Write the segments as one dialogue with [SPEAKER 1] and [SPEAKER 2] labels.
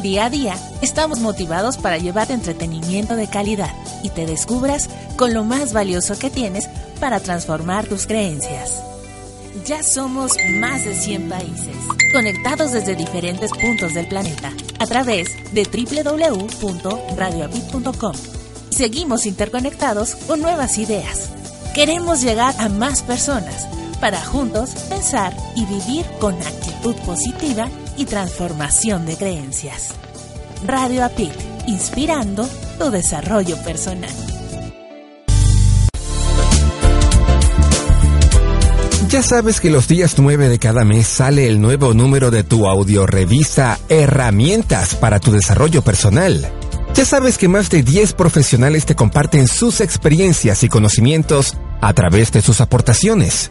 [SPEAKER 1] Día a día, estamos motivados para llevarte entretenimiento de calidad y te descubras con lo más valioso que tienes para transformar tus creencias. Ya somos más de 100 países, conectados desde diferentes puntos del planeta, a través de www.radioapit.com. Seguimos interconectados con nuevas ideas. Queremos llegar a más personas para juntos pensar y vivir con actitud positiva y transformación de creencias. Radio APIC, inspirando tu desarrollo personal.
[SPEAKER 2] Ya sabes que los días 9 de cada mes sale el nuevo número de tu audiorevista Herramientas para tu desarrollo personal. Ya sabes que más de 10 profesionales te comparten sus experiencias y conocimientos a través de sus aportaciones.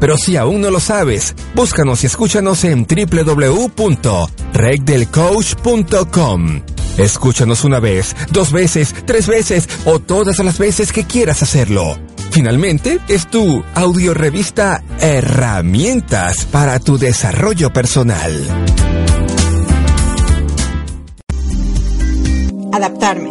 [SPEAKER 2] Pero si aún no lo sabes, búscanos y escúchanos en www.regdelcoach.com. Escúchanos una vez, dos veces, tres veces o todas las veces que quieras hacerlo. Finalmente, es tu audiorevista Herramientas para tu desarrollo personal.
[SPEAKER 3] Adaptarme,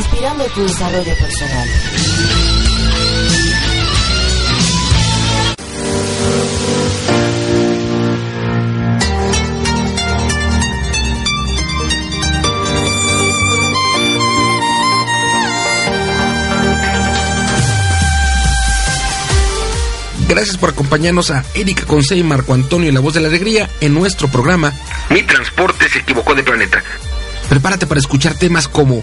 [SPEAKER 1] inspirando tu desarrollo personal.
[SPEAKER 4] Gracias por acompañarnos a Erika Conce y Marco Antonio y la voz de la alegría en nuestro programa Mi transporte se equivocó de planeta. Prepárate para escuchar temas como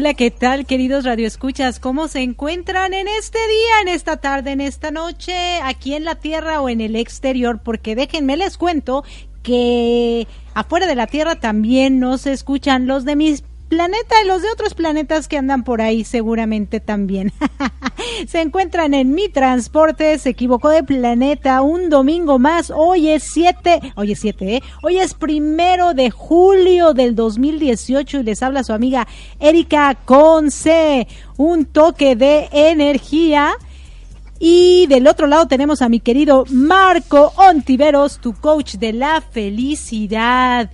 [SPEAKER 5] Hola, ¿qué tal, queridos radioescuchas? ¿Cómo se encuentran en este día, en esta tarde, en esta noche, aquí en la Tierra o en el exterior? Porque déjenme les cuento que afuera de la Tierra también nos escuchan los de mis planeta y los de otros planetas que andan por ahí seguramente también. se encuentran en mi transporte, se equivocó de planeta un domingo más. Hoy es 7, hoy es 7, ¿eh? Hoy es primero de julio del 2018 y les habla su amiga Erika Conce. Un toque de energía. Y del otro lado tenemos a mi querido Marco Ontiveros, tu coach de la felicidad.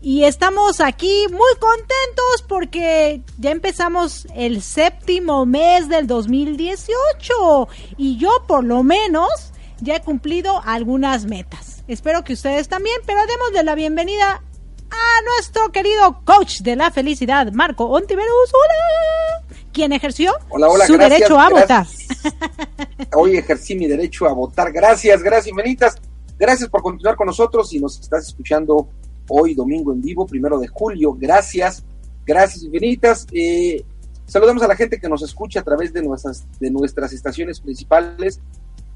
[SPEAKER 5] Y estamos aquí muy contentos porque ya empezamos el séptimo mes del 2018 y yo por lo menos ya he cumplido algunas metas. Espero que ustedes también, pero démosle la bienvenida a nuestro querido coach de la felicidad, Marco Ontiveros. Hola. Quien ejerció su derecho a votar.
[SPEAKER 4] Hoy ejercí mi derecho a votar. Gracias, gracias, infinitas. Gracias por continuar con nosotros y nos estás escuchando hoy domingo en vivo, primero de julio. Gracias, gracias infinitas. Eh, saludamos a la gente que nos escucha a través de nuestras, de nuestras estaciones principales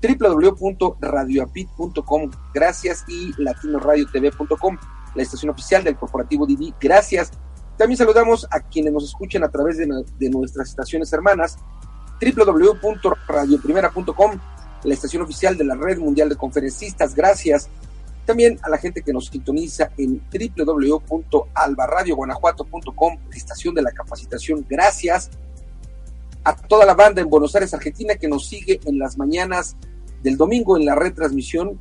[SPEAKER 4] www.radioapit.com, gracias, y latinoradiotv.com, la estación oficial del corporativo Didi, gracias. También saludamos a quienes nos escuchan a través de, de nuestras estaciones hermanas, www.radioprimera.com, la estación oficial de la Red Mundial de Conferencistas, gracias. También a la gente que nos sintoniza en www.albarradioguanajuato.com, estación de la capacitación, gracias. A toda la banda en Buenos Aires, Argentina, que nos sigue en las mañanas del domingo en la retransmisión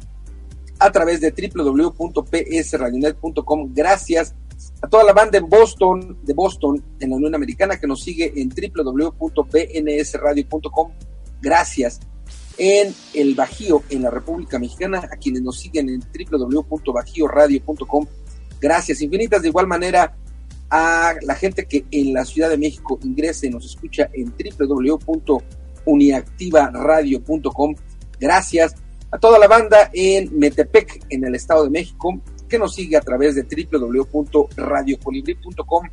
[SPEAKER 4] a través de www.psradionet.com. Gracias a toda la banda en Boston, de Boston, en la Unión Americana, que nos sigue en www.bnsradio.com. Gracias. En el Bajío, en la República Mexicana, a quienes nos siguen en www.bajioradio.com. Gracias infinitas. De igual manera, a la gente que en la Ciudad de México ingrese y nos escucha en www.uniactivaradio.com. Gracias a toda la banda en Metepec, en el Estado de México, que nos sigue a través de www.radiocolibri.com.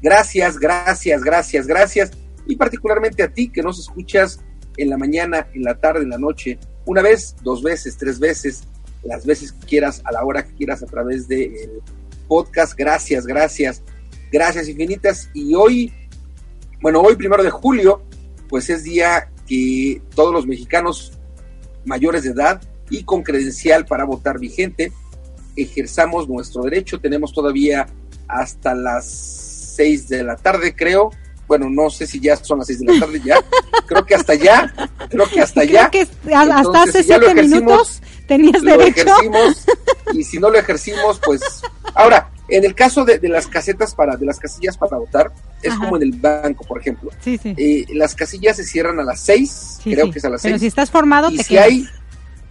[SPEAKER 4] Gracias, gracias, gracias, gracias. Y particularmente a ti que nos escuchas en la mañana, en la tarde, en la noche, una vez, dos veces, tres veces, las veces que quieras, a la hora que quieras, a través del podcast. Gracias, gracias, gracias infinitas. Y hoy, bueno, hoy primero de julio, pues es día que todos los mexicanos mayores de edad y con credencial para votar vigente, ejerzamos nuestro derecho. Tenemos todavía hasta las 6 de la tarde, creo. Bueno, no sé si ya son las 6 de la tarde ya. creo que hasta ya. Creo que hasta
[SPEAKER 5] ya.
[SPEAKER 4] que
[SPEAKER 5] hasta hace 7 minutos tenías
[SPEAKER 4] lo
[SPEAKER 5] derecho.
[SPEAKER 4] Ejercimos, y si no lo ejercimos, pues. Ahora, en el caso de, de las casetas para, de las casillas para votar, es como en el banco, por ejemplo.
[SPEAKER 5] Sí, sí.
[SPEAKER 4] Eh, las casillas se cierran a las 6, creo que es a las 6.
[SPEAKER 5] Pero si estás formado,
[SPEAKER 4] y
[SPEAKER 5] te
[SPEAKER 4] si
[SPEAKER 5] quedas.
[SPEAKER 4] hay,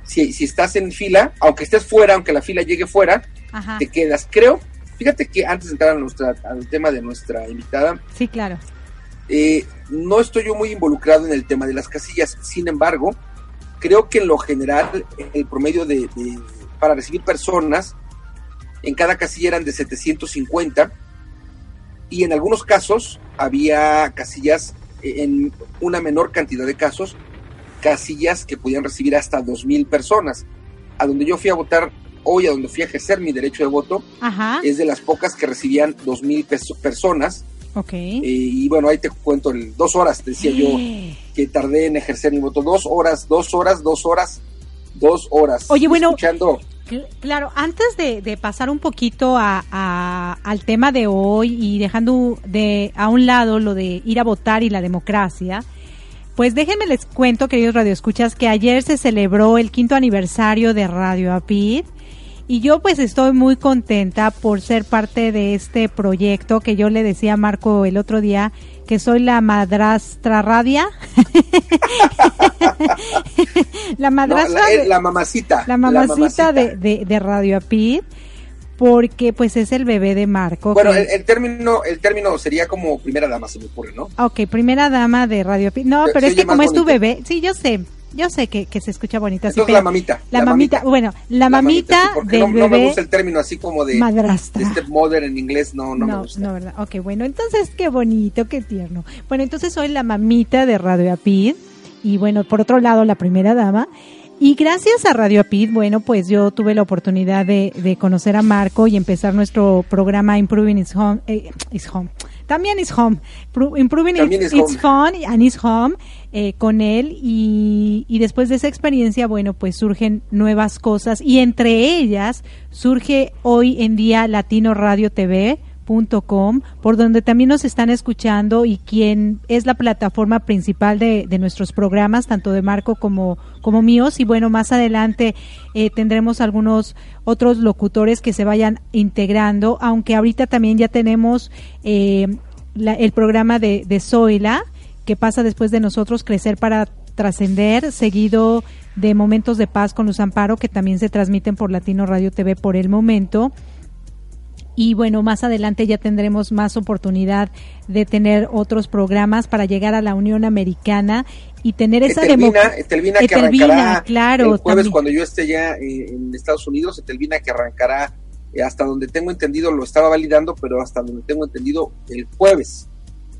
[SPEAKER 4] si, si estás en fila, aunque estés fuera, aunque la fila llegue fuera,
[SPEAKER 5] Ajá.
[SPEAKER 4] te quedas. Creo, fíjate que antes de entrar a nuestra, al tema de nuestra invitada,
[SPEAKER 5] Sí, claro.
[SPEAKER 4] Eh, no estoy yo muy involucrado en el tema de las casillas. Sin embargo, creo que en lo general el promedio de, de- para recibir personas en cada casilla eran de 750 y en algunos casos había casillas eh, en una menor cantidad de casos casillas que podían recibir hasta 2000 personas. A donde yo fui a votar hoy, a donde fui a ejercer mi derecho de voto,
[SPEAKER 5] Ajá.
[SPEAKER 4] es de las pocas que recibían 2000 peso- personas
[SPEAKER 5] Ok.
[SPEAKER 4] eh, y bueno, ahí te cuento, el, dos horas, te decía yo, que tardé en ejercer mi voto. Dos horas, dos horas, dos horas, dos horas.
[SPEAKER 5] Oye, bueno,
[SPEAKER 4] Escuchando,
[SPEAKER 5] Claro, antes de, de pasar un poquito a, a- al tema de hoy y dejando de a un lado lo de ir a votar y la democracia, pues déjenme les cuento, queridos radioescuchas, que ayer se celebró el quinto aniversario de Radio Apid y yo pues estoy muy contenta por ser parte de este proyecto que yo le decía a Marco el otro día que soy la madrastra radia. la
[SPEAKER 4] no,
[SPEAKER 5] madrastra
[SPEAKER 4] la, eh, la mamacita.
[SPEAKER 5] la mamacita, De, de, de Radio Apid, porque pues es el bebé de Marco.
[SPEAKER 4] Bueno, el, el término, el término sería como primera dama, se me ocurre, ¿no?
[SPEAKER 5] Ok, primera dama de Radio Apid. No, pero es que como es tu bebé, sí, yo sé, yo sé que, que se escucha.
[SPEAKER 4] Entonces
[SPEAKER 5] pero-
[SPEAKER 4] la mamita.
[SPEAKER 5] La, mamita, bueno, la, mamita,
[SPEAKER 4] sí, porque
[SPEAKER 5] del
[SPEAKER 4] no, no me
[SPEAKER 5] bebé
[SPEAKER 4] gusta el término así como de,
[SPEAKER 5] madrastra.
[SPEAKER 4] de stepmother en inglés, no, no, me
[SPEAKER 5] No,
[SPEAKER 4] gusta.
[SPEAKER 5] no, ¿verdad? Ok, bueno, entonces qué bonito, qué tierno. Bueno, entonces soy la mamita de Radio Apid y bueno, por otro lado, la primera dama. Y gracias a Radio Apid, bueno, pues yo tuve la oportunidad de, de conocer a Marco y empezar nuestro programa Improving Is Home. eh, is home. También is home. Pro- Improving
[SPEAKER 4] También
[SPEAKER 5] It's,
[SPEAKER 4] is
[SPEAKER 5] It's Fun and Is Home eh, con él. Y, y después de esa experiencia, bueno, pues surgen nuevas cosas. Y entre ellas surge hoy en día Latino Radio TV por donde también nos están escuchando y quien es la plataforma principal de, de nuestros programas, tanto de Marco como, como míos. Y bueno, más adelante eh, tendremos algunos otros locutores que se vayan integrando, aunque ahorita también ya tenemos eh, la- el programa de, de Zoila, que pasa después de nosotros crecer para trascender, seguido de Momentos de Paz con Luz Amparo, que también se transmiten por Latino Radio TV por el momento y bueno, más adelante ya tendremos más oportunidad de tener otros programas para llegar a la Unión Americana y tener esa
[SPEAKER 4] democracia. Etelvina que arrancará claro, el jueves cuando yo esté ya en Estados Unidos, Etelvina que arrancará eh, hasta donde tengo entendido, lo estaba validando, pero hasta donde tengo entendido el jueves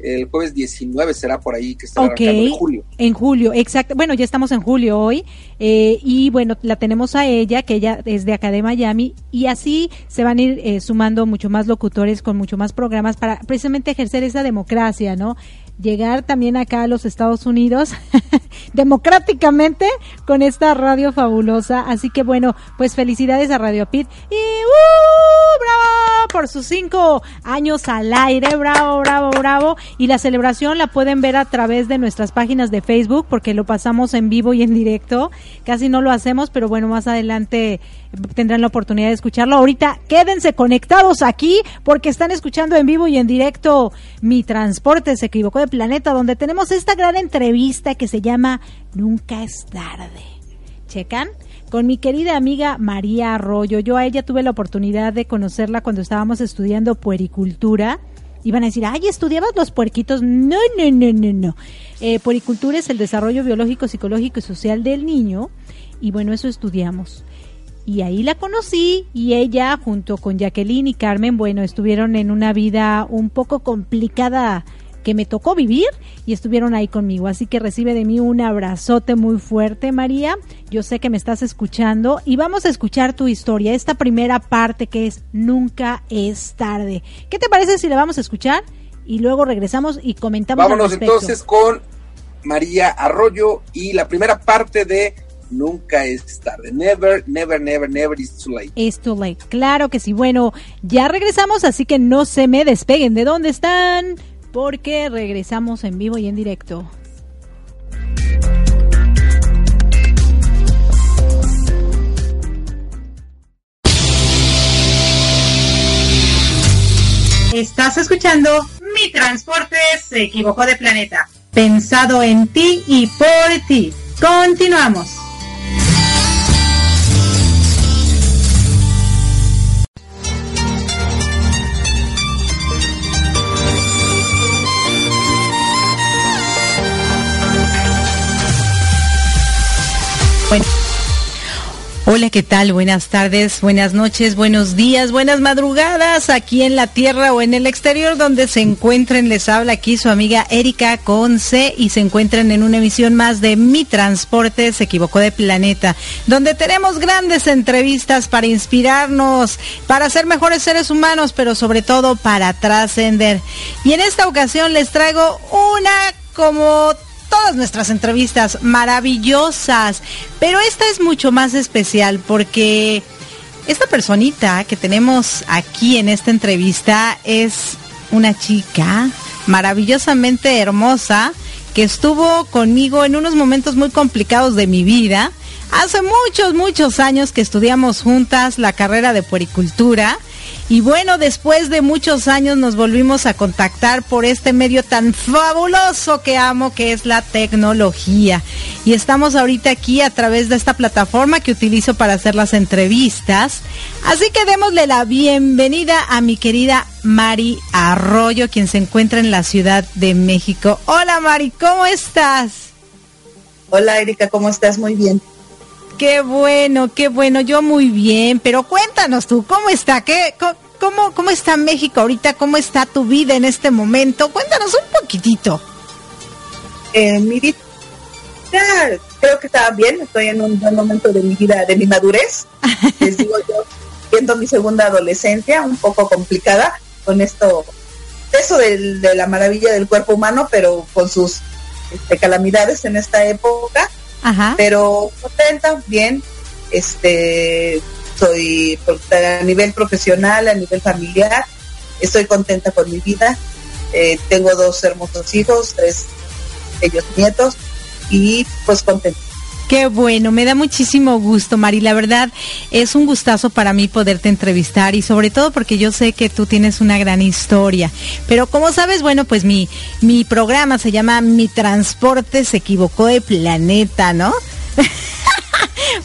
[SPEAKER 4] el jueves 19 será por ahí que está en julio.
[SPEAKER 5] En julio, exacto. Bueno, ya estamos en julio hoy eh, y bueno, la tenemos a ella, que ella es de acá de Miami y así se van a ir eh, sumando mucho más locutores con mucho más programas para precisamente ejercer esa democracia, ¿no? Llegar también acá a los Estados Unidos democráticamente con esta radio fabulosa. Así que bueno, pues felicidades a Radio Pit y ¡uh! ¡Bravo! Por sus cinco años al aire, bravo, bravo, bravo. Y la celebración la pueden ver a través de nuestras páginas de Facebook porque lo pasamos en vivo y en directo. Casi no lo hacemos, pero bueno, más adelante tendrán la oportunidad de escucharlo. Ahorita quédense conectados aquí porque están escuchando en vivo y en directo Mi Transporte se equivocó de planeta, donde tenemos esta gran entrevista que se llama Nunca es tarde. ¿Checan? Con mi querida amiga María Arroyo. Yo a ella tuve la oportunidad de conocerla cuando estábamos estudiando puericultura. Iban a decir, ay, ¿estudiabas los puerquitos? No, no, no, no, no. Eh, puericultura es el desarrollo biológico, psicológico y social del niño. Y bueno, eso estudiamos y ahí la conocí y ella junto con Jacqueline y Carmen, bueno, estuvieron en una vida un poco complicada que me tocó vivir y estuvieron ahí conmigo. Así que recibe de mí un abrazote muy fuerte, María. Yo sé que me estás escuchando y vamos a escuchar tu historia, esta primera parte que es Nunca es tarde. ¿Qué te parece si la vamos a escuchar y luego regresamos y comentamos?
[SPEAKER 4] Vámonos entonces con María Arroyo y la primera parte de nunca es tarde. Never, never, never, never is too late.
[SPEAKER 5] It's too late. Claro que sí. Bueno, ya regresamos, así que no se me despeguen de dónde están, porque regresamos en vivo y en directo. Estás escuchando Mi Transporte se equivocó de planeta. Pensado en ti y por ti. Continuamos. Hola, ¿qué tal? Buenas tardes, buenas noches, buenos días, buenas madrugadas aquí en la tierra o en el exterior donde se encuentren. Les habla aquí su amiga Erika Conce y se encuentran en una emisión más de Mi Transporte se equivocó de planeta, donde tenemos grandes entrevistas para inspirarnos, para ser mejores seres humanos, pero sobre todo para trascender. Y en esta ocasión les traigo una como todas nuestras entrevistas maravillosas, pero esta es mucho más especial porque esta personita que tenemos aquí en esta entrevista es una chica maravillosamente hermosa que estuvo conmigo en unos momentos muy complicados de mi vida. Hace muchos, muchos años que estudiamos juntas la carrera de puericultura y bueno, después de muchos años nos volvimos a contactar por este medio tan fabuloso que amo, que es la tecnología. Y estamos ahorita aquí a través de esta plataforma que utilizo para hacer las entrevistas. Así que démosle la bienvenida a mi querida Mari Arroyo, quien se encuentra en la Ciudad de México. Hola Mari, ¿cómo estás?
[SPEAKER 6] Hola Erika, ¿cómo estás? Muy bien.
[SPEAKER 5] Qué bueno, qué bueno, yo muy bien, pero cuéntanos tú, ¿cómo está? ¿Qué, cómo, cómo está México ahorita? ¿Cómo está tu vida en este momento? Cuéntanos un poquitito.
[SPEAKER 6] Eh, mi vida, creo que está bien, estoy en un buen momento de mi vida, de mi madurez. Les digo yo, viendo mi segunda adolescencia, un poco complicada, con esto, eso de, la maravilla del cuerpo humano, pero con sus este, calamidades en esta época pero contenta, bien, este, soy a nivel profesional, a nivel familiar, estoy contenta con mi vida, eh, tengo dos hermosos hijos, tres ellos nietos y pues contenta.
[SPEAKER 5] Qué bueno, me da muchísimo gusto, Mari. La verdad es un gustazo para mí poderte entrevistar y sobre todo porque yo sé que tú tienes una gran historia. Pero como sabes, bueno, pues mi, mi programa se llama Mi Transporte se equivocó de planeta, ¿no?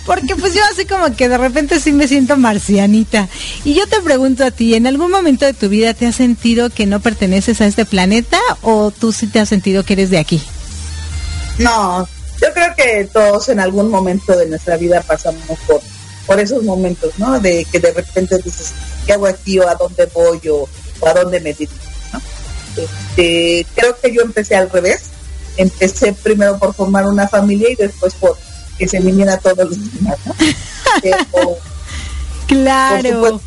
[SPEAKER 5] Porque pues yo así como que de repente sí me siento marcianita. Y yo te pregunto a ti, ¿en algún momento de tu vida te has sentido que no perteneces a este planeta o tú sí te has sentido que eres de aquí?
[SPEAKER 6] No, yo creo que todos en algún momento de nuestra vida pasamos por, por esos momentos, ¿no? De que de repente dices, ¿qué hago aquí o a dónde voy o, a dónde me dirijo? Este, creo que yo empecé al revés. Empecé primero por formar una familia y después por que se viniera todos los demás, ¿no?
[SPEAKER 5] claro.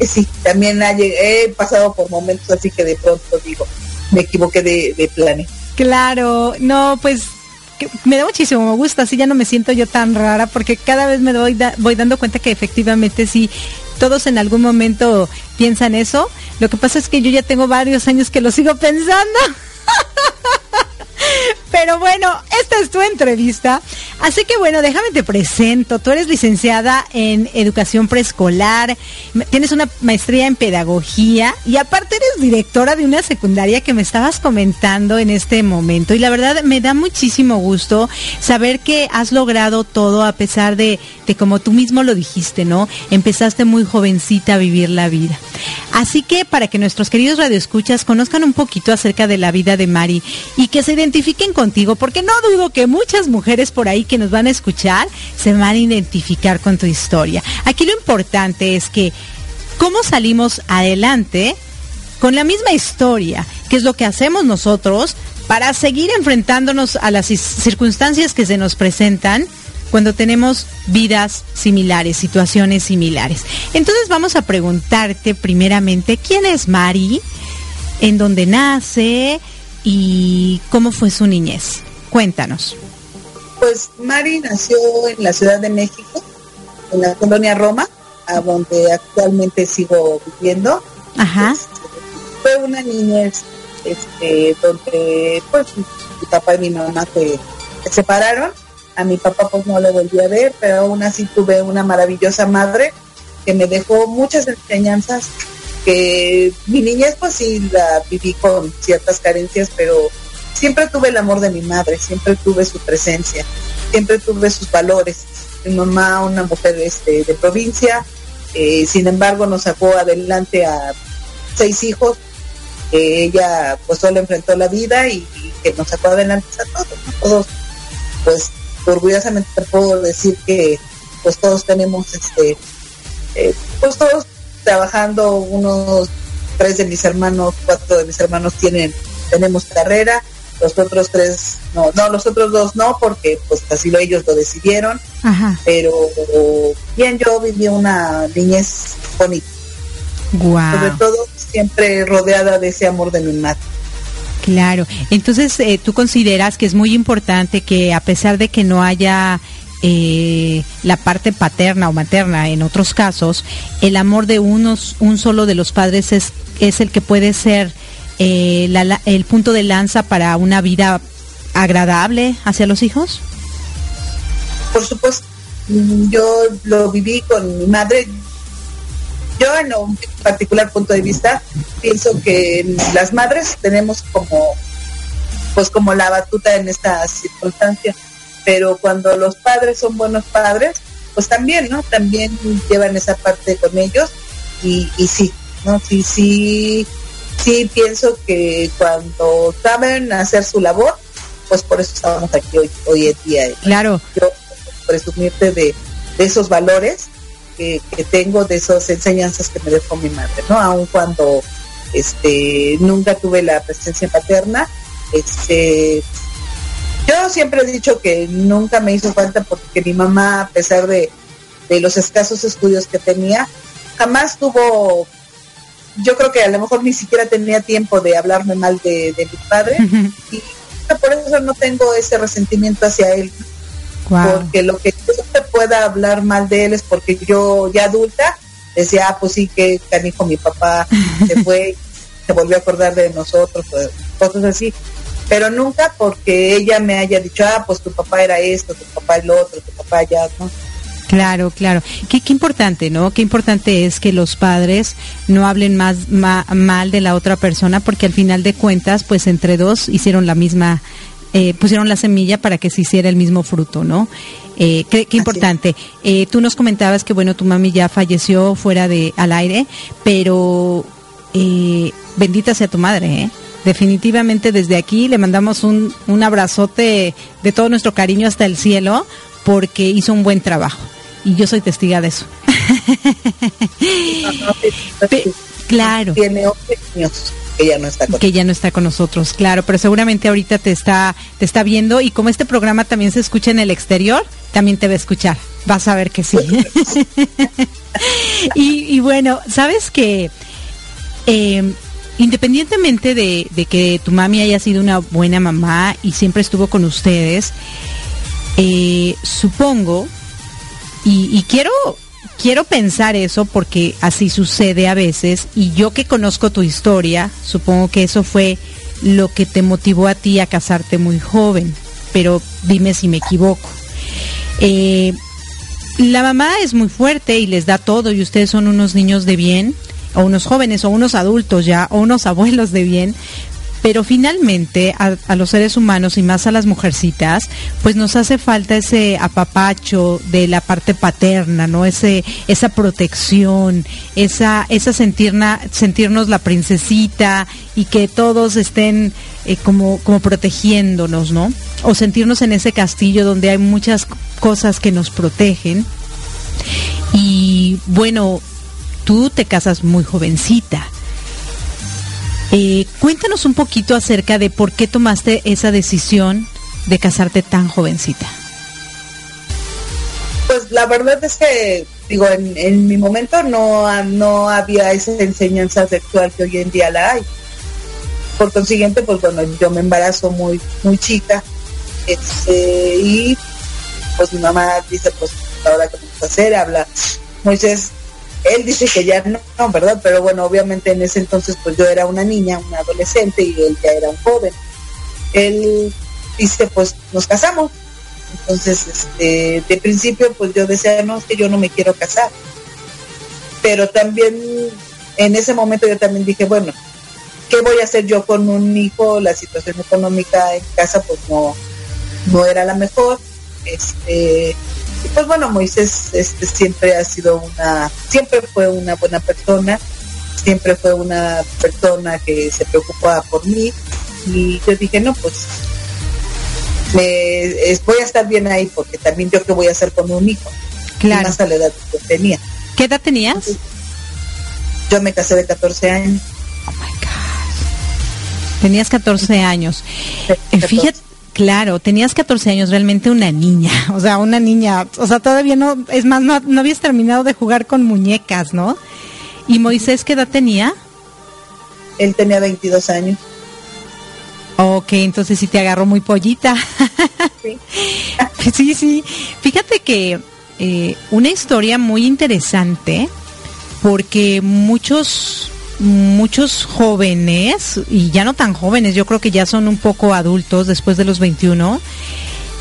[SPEAKER 6] sí, también he pasado por momentos así que de pronto digo, me equivoqué de, de planeta.
[SPEAKER 5] Claro, no, pues me da muchísimo gusto, así ya no me siento yo tan rara, porque cada vez me doy voy dando cuenta que efectivamente sí, todos en algún momento piensan eso. Lo que pasa es que yo ya tengo varios años que lo sigo pensando. Pero bueno, esta es tu entrevista. Así que bueno, déjame te presento. Tú eres licenciada en educación preescolar, tienes una maestría en pedagogía y aparte eres directora de una secundaria que me estabas comentando en este momento. Y la verdad me da muchísimo gusto saber que has logrado todo a pesar de, de como tú mismo lo dijiste, ¿no? Empezaste muy jovencita a vivir la vida. Así que para que nuestros queridos radioescuchas conozcan un poquito acerca de la vida de Mari y que se identifiquen contigo, porque no dudo que muchas mujeres por ahí que nos van a escuchar se van a identificar con tu historia. Aquí lo importante es que cómo salimos adelante con la misma historia, que es lo que hacemos nosotros para seguir enfrentándonos a las circunstancias que se nos presentan cuando tenemos vidas similares, situaciones similares. Entonces vamos a preguntarte primeramente, ¿quién es Mari? ¿En dónde nace? ¿Y cómo fue su niñez? Cuéntanos.
[SPEAKER 6] Pues Mari nació en la Ciudad de México, en la colonia Roma, a donde actualmente sigo viviendo.
[SPEAKER 5] Ajá.
[SPEAKER 6] Este, fue una niñez este, donde pues mi papá y mi mamá se, separaron. A mi papá pues no le volví a ver, pero aún así tuve una maravillosa madre que me dejó muchas enseñanzas que mi niñez pues sí la viví con ciertas carencias, pero siempre tuve el amor de mi madre, siempre tuve su presencia, siempre tuve sus valores. Mi mamá, una mujer este, de provincia, eh, sin embargo nos sacó adelante a seis hijos, ella pues solo enfrentó la vida y, que nos sacó adelante a todos, todos, pues orgullosamente puedo decir que pues todos tenemos este, eh, pues todos trabajando, unos tres de mis hermanos, cuatro de mis hermanos tienen, tenemos carrera, los otros tres, no, no, los otros dos no, porque pues así lo ellos lo decidieron, pero bien yo viví una niñez bonita. Sobre todo siempre rodeada de ese amor de mi madre.
[SPEAKER 5] Claro, entonces eh, tú consideras que es muy importante que a pesar de que no haya eh, la parte paterna o materna en otros casos, el amor de unos, un solo de los padres es, es el que puede ser eh, el punto de lanza para una vida agradable hacia los hijos?
[SPEAKER 6] Por supuesto, yo lo viví con mi madre. Yo en un particular punto de vista pienso que las madres tenemos como pues como la batuta en esta circunstancia, pero cuando los padres son buenos padres, pues también, ¿no? También llevan esa parte con ellos y, y sí, ¿no? Sí, sí, sí pienso que cuando saben hacer su labor, pues por eso estamos aquí hoy, hoy en día.
[SPEAKER 5] Claro.
[SPEAKER 6] Yo presumirte de, esos valores que, tengo, de esas enseñanzas que me dejó mi madre, ¿no? Aun cuando este nunca tuve la presencia paterna, este yo siempre he dicho que nunca me hizo falta porque mi mamá, a pesar de, de los escasos estudios que tenía, jamás tuvo yo creo que a lo mejor ni siquiera tenía tiempo de hablarme mal de, mi padre y por eso no tengo ese resentimiento hacia él. Porque lo que yo te pueda hablar mal de él es porque yo ya adulta decía, ah, pues sí, que canijo mi papá se fue, se volvió a acordar de nosotros, cosas así. Pero nunca porque ella me haya dicho, ah, pues tu papá era esto, tu papá el otro, tu papá ya, ¿no?
[SPEAKER 5] Claro, claro. Qué, qué importante, ¿no? Qué importante es que los padres no hablen más mal de la otra persona porque al final de cuentas, pues entre dos hicieron la misma, eh, pusieron la semilla para que se hiciera el mismo fruto, ¿no? Eh, qué, importante. Eh, tú nos comentabas que, bueno, tu mami ya falleció fuera de al aire, pero eh, bendita sea tu madre, ¿eh? Definitivamente desde aquí le mandamos un, un abrazote de todo nuestro cariño hasta el cielo porque hizo un buen trabajo. Y yo soy testiga de eso. claro.
[SPEAKER 6] Tiene años que ya no está con
[SPEAKER 5] que ya no está con nosotros, claro, pero seguramente ahorita te está te está viendo y como este programa también se escucha en el exterior, también te va a escuchar. Vas a ver que sí. y, bueno, sabes que eh, independientemente de, que tu mami haya sido una buena mamá y siempre estuvo con ustedes, eh, supongo, y, quiero, quiero pensar eso porque así sucede a veces, y yo que conozco tu historia, supongo que eso fue lo que te motivó a ti a casarte muy joven, pero dime si me equivoco. Eh, la mamá es muy fuerte y les da todo y ustedes son unos niños de bien, o unos jóvenes o unos adultos ya o unos abuelos de bien, pero finalmente a, los seres humanos y más a las mujercitas, pues nos hace falta ese apapacho de la parte paterna, ¿no? Ese, esa protección, esa, esa sentirna, sentirnos la princesita y que todos estén eh, como, como protegiéndonos, ¿no? O sentirnos en ese castillo donde hay muchas cosas que nos protegen. Y bueno, tú te casas muy jovencita. Eh, cuéntanos un poquito acerca de por qué tomaste esa decisión de casarte tan jovencita.
[SPEAKER 6] Pues la verdad es que, digo, en, mi momento no, no había esa enseñanza sexual que hoy en día la hay. Por consiguiente, pues bueno, yo me embarazo muy, muy chica. Este, y pues mi mamá dice, pues ahora qué vamos a hacer, habla Moisés él dice que ya no, ¿verdad? Pero bueno, obviamente en ese entonces pues yo era una niña, una adolescente y él ya era un joven. Él dice, pues nos casamos. Entonces, este, de principio pues yo decía, no, es que yo no me quiero casar. Pero también en ese momento yo también dije, bueno, ¿qué voy a hacer yo con un hijo? La situación económica en casa pues no, no era la mejor. Este, pues bueno, Moisés este, siempre ha sido una, siempre fue una buena persona, siempre fue una persona que se preocupaba por mí y yo dije, no, pues me, voy a estar bien ahí porque también yo qué voy a hacer con un hijo.
[SPEAKER 5] Claro.
[SPEAKER 6] Más a la edad que tenía.
[SPEAKER 5] ¿Qué edad tenías?
[SPEAKER 6] Yo me casé de 14 años.
[SPEAKER 5] Oh my God. Tenías 14 años. Eh, fíjate, Claro, tenías 14 años, realmente una niña, o sea, una niña, o sea, todavía no, es más, no, habías terminado de jugar con muñecas, ¿no? ¿Y Moisés qué edad tenía?
[SPEAKER 6] Él tenía 22 años.
[SPEAKER 5] Ok, entonces sí te agarró muy pollita. Sí, sí, sí. Fíjate que eh, una historia muy interesante, porque muchos muchos jóvenes, y ya no tan jóvenes, yo creo que ya son un poco adultos después de los 21,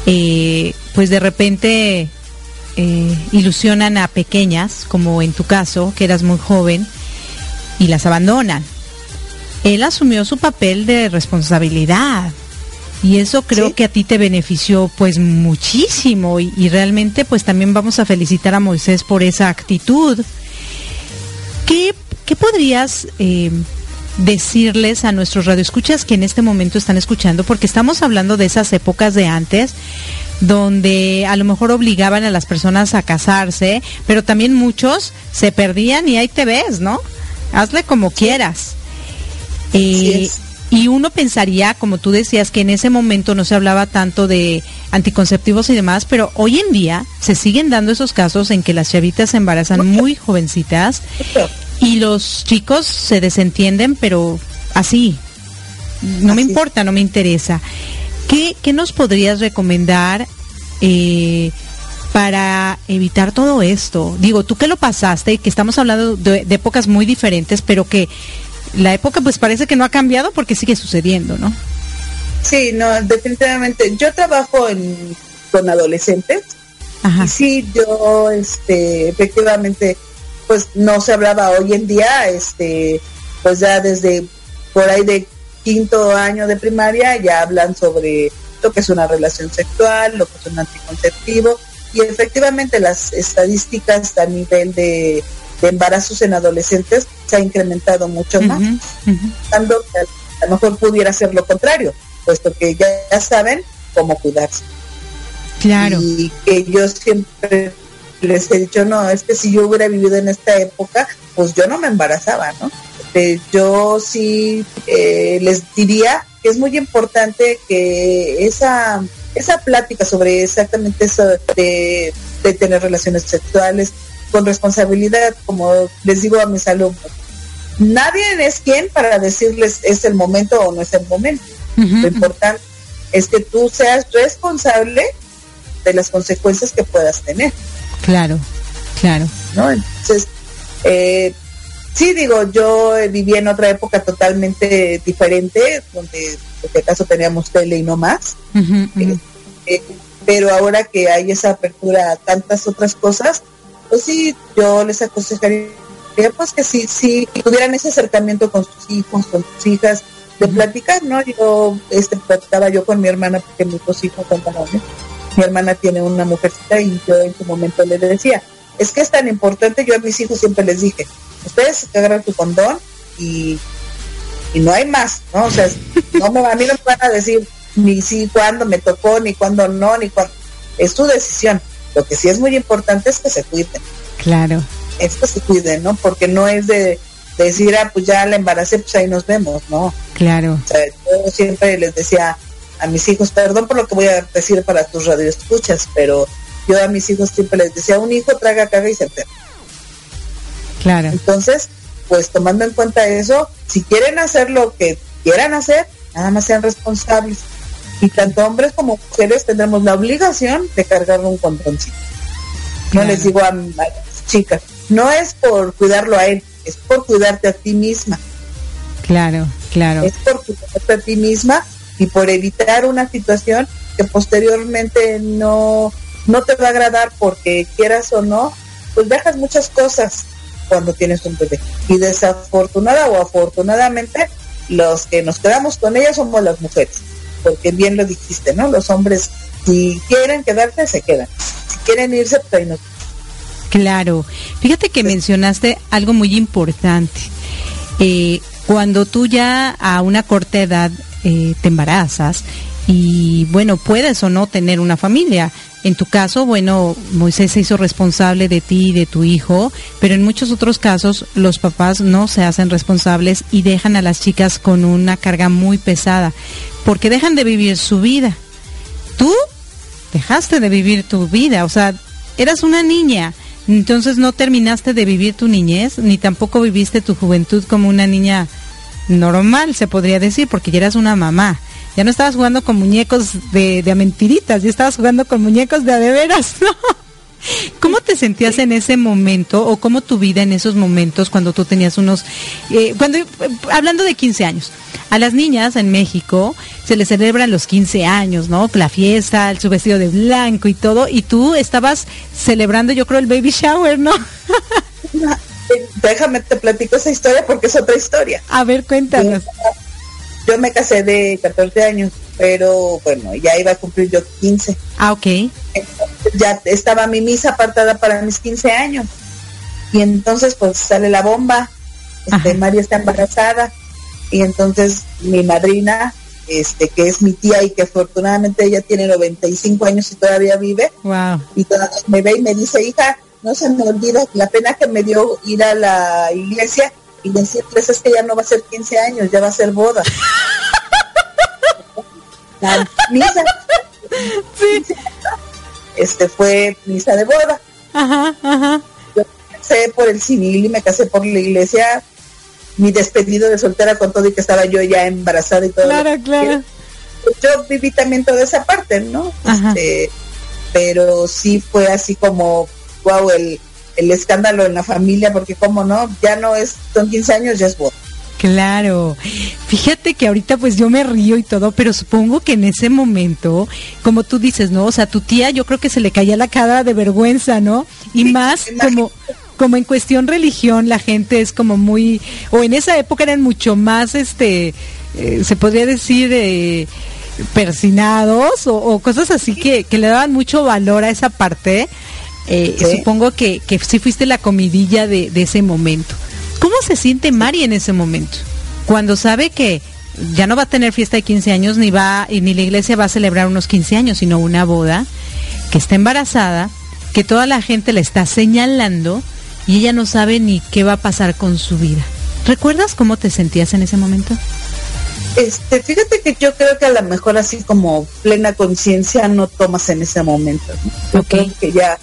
[SPEAKER 5] eh, pues de repente eh, ilusionan a pequeñas, como en tu caso, que eras muy joven, y las abandonan. Él asumió su papel de responsabilidad. Y eso creo que a ti te benefició pues muchísimo y, y realmente pues también vamos a felicitar a Moisés por esa actitud. ¿Qué ¿Qué podrías eh, decirles a nuestros radioescuchas que en este momento están escuchando? Porque estamos hablando de esas épocas de antes, donde a lo mejor obligaban a las personas a casarse, pero también muchos se perdían y ahí te ves, ¿no? Hazle como quieras. Eh, y uno pensaría, como tú decías, que en ese momento no se hablaba tanto de anticonceptivos y demás, pero hoy en día se siguen dando esos casos en que las chavitas se embarazan muy jovencitas y los chicos se desentienden, pero así. No me importa, no me interesa. ¿Qué, qué nos podrías recomendar eh, para evitar todo esto? Digo, tú que lo pasaste, que estamos hablando de, épocas muy diferentes, pero que la época pues parece que no ha cambiado porque sigue sucediendo, ¿no?
[SPEAKER 6] Sí, no, definitivamente. Yo trabajo en, con adolescentes. Ajá. Y sí, yo, este, efectivamente, pues no se hablaba hoy en día, este, pues ya desde por ahí de quinto año de primaria ya hablan sobre lo que es una relación sexual, lo que es un anticonceptivo, y efectivamente las estadísticas a nivel de, embarazos en adolescentes se ha incrementado mucho más, que a, lo mejor pudiera ser lo contrario, puesto que ya, saben cómo cuidarse.
[SPEAKER 5] Claro.
[SPEAKER 6] Y que yo siempre les he dicho, no, es que si yo hubiera vivido en esta época, pues yo no me embarazaba, ¿no? Este, yo sí eh, les diría que es muy importante que esa esa plática sobre exactamente eso de, tener relaciones sexuales con responsabilidad, como les digo a mis alumnos, nadie es quien para decirles es el momento o no es el momento. Lo importante es que tú seas responsable de las consecuencias que puedas tener.
[SPEAKER 5] Claro, claro.
[SPEAKER 6] ¿No? Entonces, eh, sí digo, yo viví en otra época totalmente diferente, donde por acaso teníamos tele y no más. Eh, eh, pero ahora que hay esa apertura a tantas otras cosas, pues sí, yo les aconsejaría pues que sí, sí tuvieran ese acercamiento con sus hijos, con sus hijas, de platicar, ¿no? Yo este platicaba yo con mi hermana porque mis dos hijos son varones. Mi hermana tiene una mujercita y yo en su momento le decía, es que es tan importante, yo a mis hijos siempre les dije, ustedes agarran tu condón y, y no hay más, ¿no? O sea, no me, a mí no me van a decir ni si cuándo me tocó, ni cuándo no, ni cuándo. Es tu decisión. Lo que sí es muy importante es que se cuiden.
[SPEAKER 5] Claro.
[SPEAKER 6] Es que se cuiden, ¿no? Porque no es de, decir, ah, pues ya la embaracé, pues ahí nos vemos, ¿no?
[SPEAKER 5] Claro.
[SPEAKER 6] O sea, yo siempre les decía a mis hijos, perdón por lo que voy a decir para tus radioescuchas, pero yo a mis hijos siempre les decía, un hijo traga, caga y se enferma.
[SPEAKER 5] Claro.
[SPEAKER 6] Entonces, pues tomando en cuenta eso, si quieren hacer lo que quieran hacer, nada más sean responsables. Y tanto hombres como mujeres tendremos la obligación de cargar un condoncito. No les digo a, las chicas, no es por cuidarlo a él, es por cuidarte a ti misma.
[SPEAKER 5] Claro, claro.
[SPEAKER 6] Es por cuidarte a ti misma y por evitar una situación que posteriormente no, no te va a agradar porque quieras o no, pues dejas muchas cosas cuando tienes un bebé. Y desafortunada o afortunadamente, los que nos quedamos con ella somos las mujeres, porque bien lo dijiste, ¿no? Los hombres, si quieren quedarse, se quedan. Si quieren irse, pues ahí no.
[SPEAKER 5] Claro. Fíjate que mencionaste algo muy importante. Eh, cuando tú ya a una corta edad eh, te embarazas y bueno, puedes o no tener una familia, en tu caso, bueno, Moisés se hizo responsable de ti y de tu hijo, pero en muchos otros casos los papás no se hacen responsables y dejan a las chicas con una carga muy pesada, porque dejan de vivir su vida. Tú dejaste de vivir tu vida, o sea, eras una niña, entonces no terminaste de vivir tu niñez, ni tampoco viviste tu juventud como una niña normal, se podría decir, porque ya eras una mamá. Ya no estabas jugando con muñecos de, de mentiritas, ya estabas jugando con muñecos de a de veras, ¿no? ¿Cómo te sentías en ese momento o cómo tu vida en esos momentos cuando tú tenías unos, eh, cuando hablando de 15 años, a las niñas en México se les celebran los 15 años, ¿no? La fiesta, su vestido de blanco y todo, y tú estabas celebrando, yo creo, el baby shower, ¿no?
[SPEAKER 6] Déjame te platico esa historia porque es otra historia.
[SPEAKER 5] A ver, cuéntanos.
[SPEAKER 6] Yo me casé de 14 años, pero bueno, ya iba a cumplir yo 15.
[SPEAKER 5] Ah, ok.
[SPEAKER 6] ya estaba mi misa apartada para mis 15 años. Y entonces pues sale la bomba, este, María está embarazada y entonces mi madrina, este, que es mi tía y que afortunadamente ella tiene 95 años y todavía vive,
[SPEAKER 5] wow.
[SPEAKER 6] y todavía me ve y me dice, hija, no se me olvida la pena que me dio ir a la iglesia y decirles es que ya no va a ser 15 años, ya va a ser boda. la misa. Sí. Este fue misa de boda.
[SPEAKER 5] Ajá, ajá.
[SPEAKER 6] Yo me casé por el civil y me casé por la iglesia. Mi despedido de soltera con todo y que estaba yo ya embarazada y todo.
[SPEAKER 5] Claro, claro.
[SPEAKER 6] Yo viví también toda esa parte, ¿no? Este, pero sí fue así como, wow, el, el escándalo en la familia, porque como no, ya no es, son 15 años, ya es boda.
[SPEAKER 5] Claro, fíjate que ahorita pues yo me río y todo, pero supongo que en ese momento, como tú dices, ¿no? O sea, tu tía yo creo que se le caía la cara de vergüenza, ¿no? Y más como como en cuestión religión la gente es como muy o en esa época eran mucho más este eh, se podría decir eh, persinados o, cosas así que, que, le daban mucho valor a esa parte. Eh, supongo que, que sí fuiste la comidilla de, de ese momento. ¿Cómo se siente Mari en ese momento? Cuando sabe que ya no va a tener fiesta de 15 años, ni va, ni la iglesia va a celebrar unos 15 años, sino una boda, que está embarazada, que toda la gente la está señalando y ella no sabe ni qué va a pasar con su vida. ¿Recuerdas cómo te sentías en ese momento?
[SPEAKER 6] Este, fíjate que yo creo que a lo mejor así como plena conciencia no tomas en ese momento. Yo creo que ya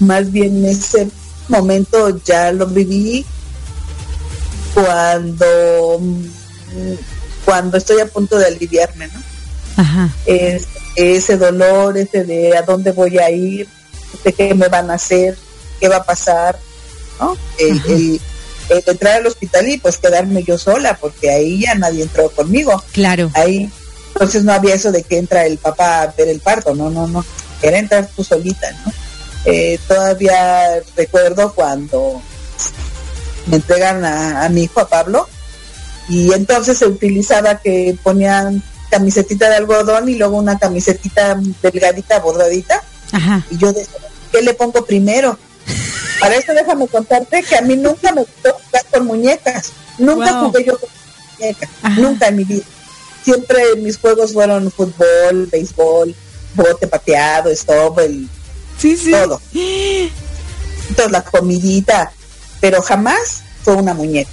[SPEAKER 6] más bien ese momento ya lo viví cuando cuando estoy a punto de aliviarme, ¿no? Ajá. ese dolor, ese de a dónde voy a ir, de qué me van a hacer, qué va a pasar, ¿no? El, entrar al hospital y pues quedarme yo sola, porque ahí ya nadie entró conmigo.
[SPEAKER 5] Claro.
[SPEAKER 6] Ahí, entonces no había eso de que entra el papá a ver el parto, no, no, no. Era entrar tú solita, ¿no? Eh, todavía recuerdo cuando me entregan a, mi hijo, a Pablo, y entonces se utilizaba que ponían camisetita de algodón y luego una camisetita delgadita, bordadita. Ajá. Y yo decía, ¿qué le pongo primero? Para eso déjame contarte que a mí nunca me gustó jugar con muñecas. Nunca jugué yo con muñecas. Nunca en mi vida. Siempre mis juegos fueron fútbol, béisbol, bote pateado, stop, el, sí, sí. todo. Entonces la comidita, pero jamás fue una muñeca.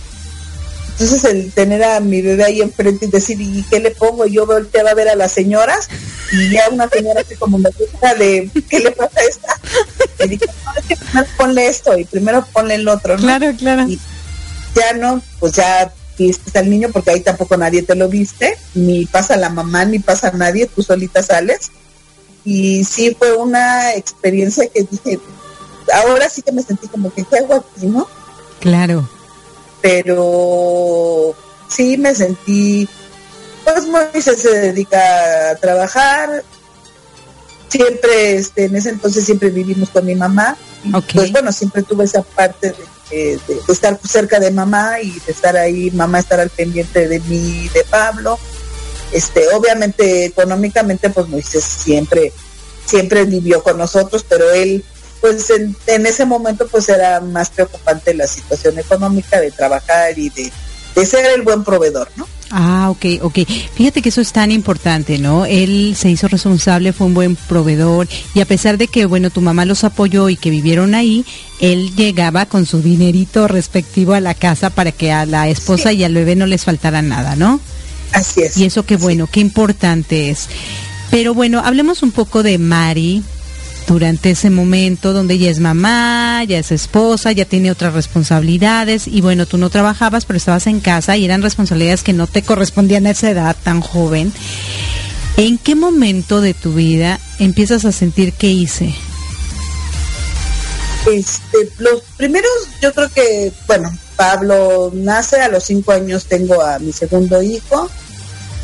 [SPEAKER 6] Entonces el tener a mi bebé ahí enfrente y decir, ¿y qué le pongo? Y yo volteaba a ver a las señoras y ya una señora así como me gusta de, ¿qué le pasa a esta? Y dije, no, es que primero ponle esto y primero ponle el otro, ¿no?
[SPEAKER 5] Claro, claro. Y
[SPEAKER 6] ya no, pues ya viste al niño porque ahí tampoco nadie te lo viste, ni pasa la mamá, ni pasa nadie, tú solita sales. Y sí fue una experiencia que dije, ahora sí que me sentí como que, ¿qué hago aquí, no?
[SPEAKER 5] Claro.
[SPEAKER 6] Pero sí me sentí, pues Moisés se dedica a trabajar, siempre, este, en ese entonces siempre vivimos con mi mamá, pues bueno, siempre tuve esa parte de, estar cerca de mamá y de estar ahí, mamá estar al pendiente de mí, de Pablo, este, obviamente económicamente pues Moisés siempre, siempre vivió con nosotros, pero él pues en, ese momento pues era más preocupante la situación económica de trabajar y de, ser el buen proveedor, ¿no?
[SPEAKER 5] Ah, ok, ok. Fíjate que eso es tan importante, ¿no? Él se hizo responsable, fue un buen proveedor y a pesar de que, bueno, tu mamá los apoyó y que vivieron ahí, él llegaba con su dinerito respectivo a la casa para que a la esposa y al bebé no les faltara nada, ¿no?
[SPEAKER 6] Así es.
[SPEAKER 5] Y eso qué bueno, qué importante es. Pero bueno, hablemos un poco de Mari, durante ese momento donde ella es mamá, ya es esposa, ya tiene otras responsabilidades y bueno, tú no trabajabas, pero estabas en casa y eran responsabilidades que no te correspondían a esa edad tan joven. ¿En qué momento de tu vida empiezas a sentir que hice?
[SPEAKER 6] Este, los primeros, yo creo que, bueno, Pablo nace, a los cinco años tengo a mi segundo hijo.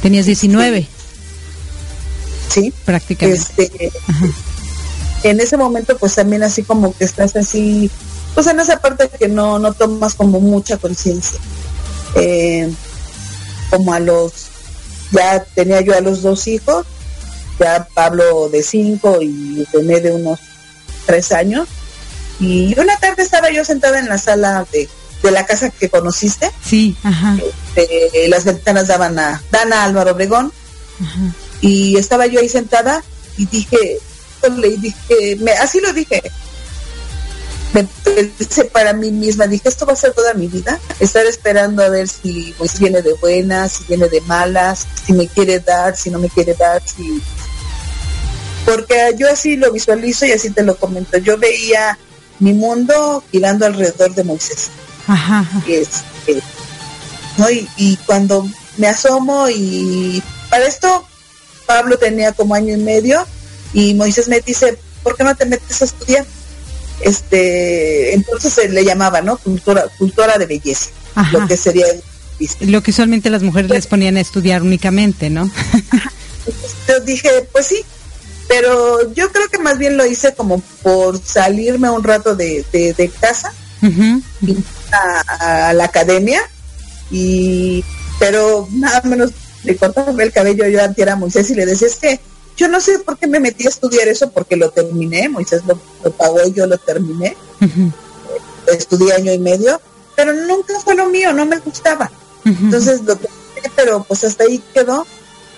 [SPEAKER 5] Tenías 19.
[SPEAKER 6] Sí.
[SPEAKER 5] Prácticamente. Este,
[SPEAKER 6] en ese momento pues también así como que estás así, pues en esa parte que no, no tomas como mucha conciencia. Eh, como a los, ya tenía yo a los dos hijos, ya Pablo de cinco y René de unos tres años. Y una tarde estaba yo sentada en la sala de, la casa que conociste.
[SPEAKER 5] Sí, ajá.
[SPEAKER 6] Este, las ventanas daban a, Dana Álvaro Obregón. Y estaba yo ahí sentada y dije, le dije, me, así lo dije, me pensé para mí misma, dije, esto va a ser toda mi vida, estar esperando a ver si pues, viene de buenas, si viene de malas, si me quiere dar, si no me quiere dar, si... Porque yo así lo visualizo y así te lo comento. Yo veía mi mundo girando alrededor de Moisés. Ajá. Y, es, ¿no? y, y cuando me asomo y para esto Pablo tenía como año y medio y Moisés me dice, ¿por qué no te metes a estudiar? Este, entonces se le llamaba, ¿no? Cultura, cultura de belleza, lo que sería
[SPEAKER 5] lo que usualmente las mujeres les ponían a estudiar únicamente, ¿no?
[SPEAKER 6] yo dije, pues sí, pero yo creo que más bien lo hice como por salirme un rato de, de, casa a, la academia y pero nada menos de cortarme el cabello yo antes era Moisés y le decía, es que yo no sé por qué me metí a estudiar eso porque lo terminé, Moisés lo, pagó y yo lo terminé, estudié año y medio, pero nunca fue lo mío, no me gustaba. Entonces lo terminé, pero pues hasta ahí quedó.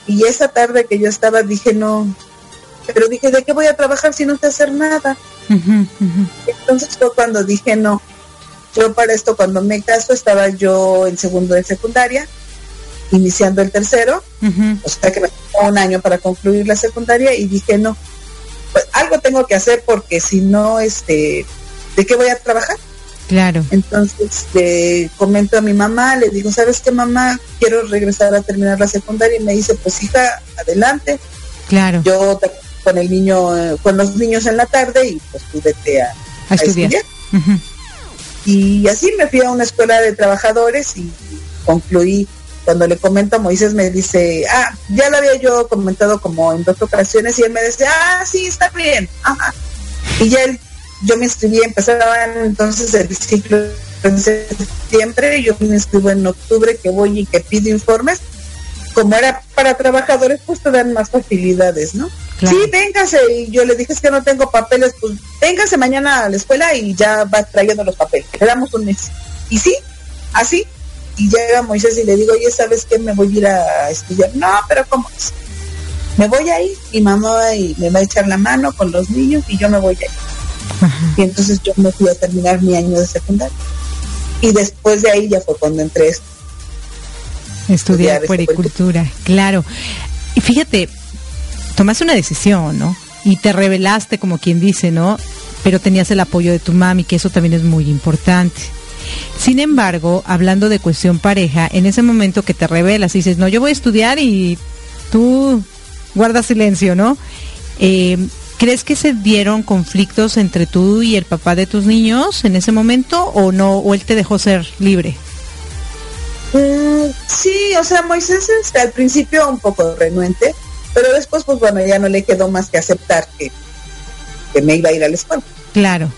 [SPEAKER 6] Y esa tarde que yo estaba dije, no, pero dije, ¿de qué voy a trabajar si no sé hacer nada? Entonces fue cuando dije, no, yo para esto cuando me caso estaba yo en segundo de secundaria, iniciando el tercero, o sea que me tomó un año para concluir la secundaria y dije, no, pues algo tengo que hacer porque si no, este, ¿de qué voy a trabajar?
[SPEAKER 5] Claro.
[SPEAKER 6] Entonces le comento a mi mamá, le digo, ¿sabes qué mamá? Quiero regresar a terminar la secundaria y me dice, pues hija, adelante.
[SPEAKER 5] Claro.
[SPEAKER 6] Yo con el niño, eh, con los niños en la tarde y pues tú vete a, estudiar. Y así me fui a una escuela de trabajadores y concluí. Cuando le comento a Moisés me dice, ah, ya lo había yo comentado como en dos ocasiones y él me dice, ah, sí, está bien. Y ya él, yo me inscribí, empezaba entonces el ciclo en septiembre, yo me inscribo en octubre que voy y que pido informes. Como era para trabajadores, pues te dan más facilidades, ¿no? Sí, véngase. Y yo le dije, es que no tengo papeles, pues véngase mañana a la escuela y ya va trayendo los papeles. Le damos un mes. Y sí, así. Y llega Moisés y le digo, oye, ¿sabes qué? Me voy a ir a estudiar. No, pero ¿cómo es? Me voy a ir, mi mamá y me va a echar la mano con los niños y yo me voy a ir. Y entonces yo me fui a terminar mi año de secundaria. Y después de ahí ya fue cuando entré
[SPEAKER 5] a estudiar, puericultura, claro. Y fíjate, tomaste una decisión, ¿no? Y te revelaste, como quien dice, ¿no? Pero tenías el apoyo de tu mami, que eso también es muy importante. Sin embargo, hablando de cuestión pareja, en ese momento que te revelas y dices, no, yo voy a estudiar y tú guardas silencio, ¿no? Eh, ¿Crees que se dieron conflictos entre tú y el papá de tus niños en ese momento o no? ¿O él te dejó ser libre?
[SPEAKER 6] Mm, sí, o sea, Moisés este, al principio un poco renuente, pero después, pues bueno, ya no le quedó más que aceptar que, que me iba a ir a la escuela.
[SPEAKER 5] Claro.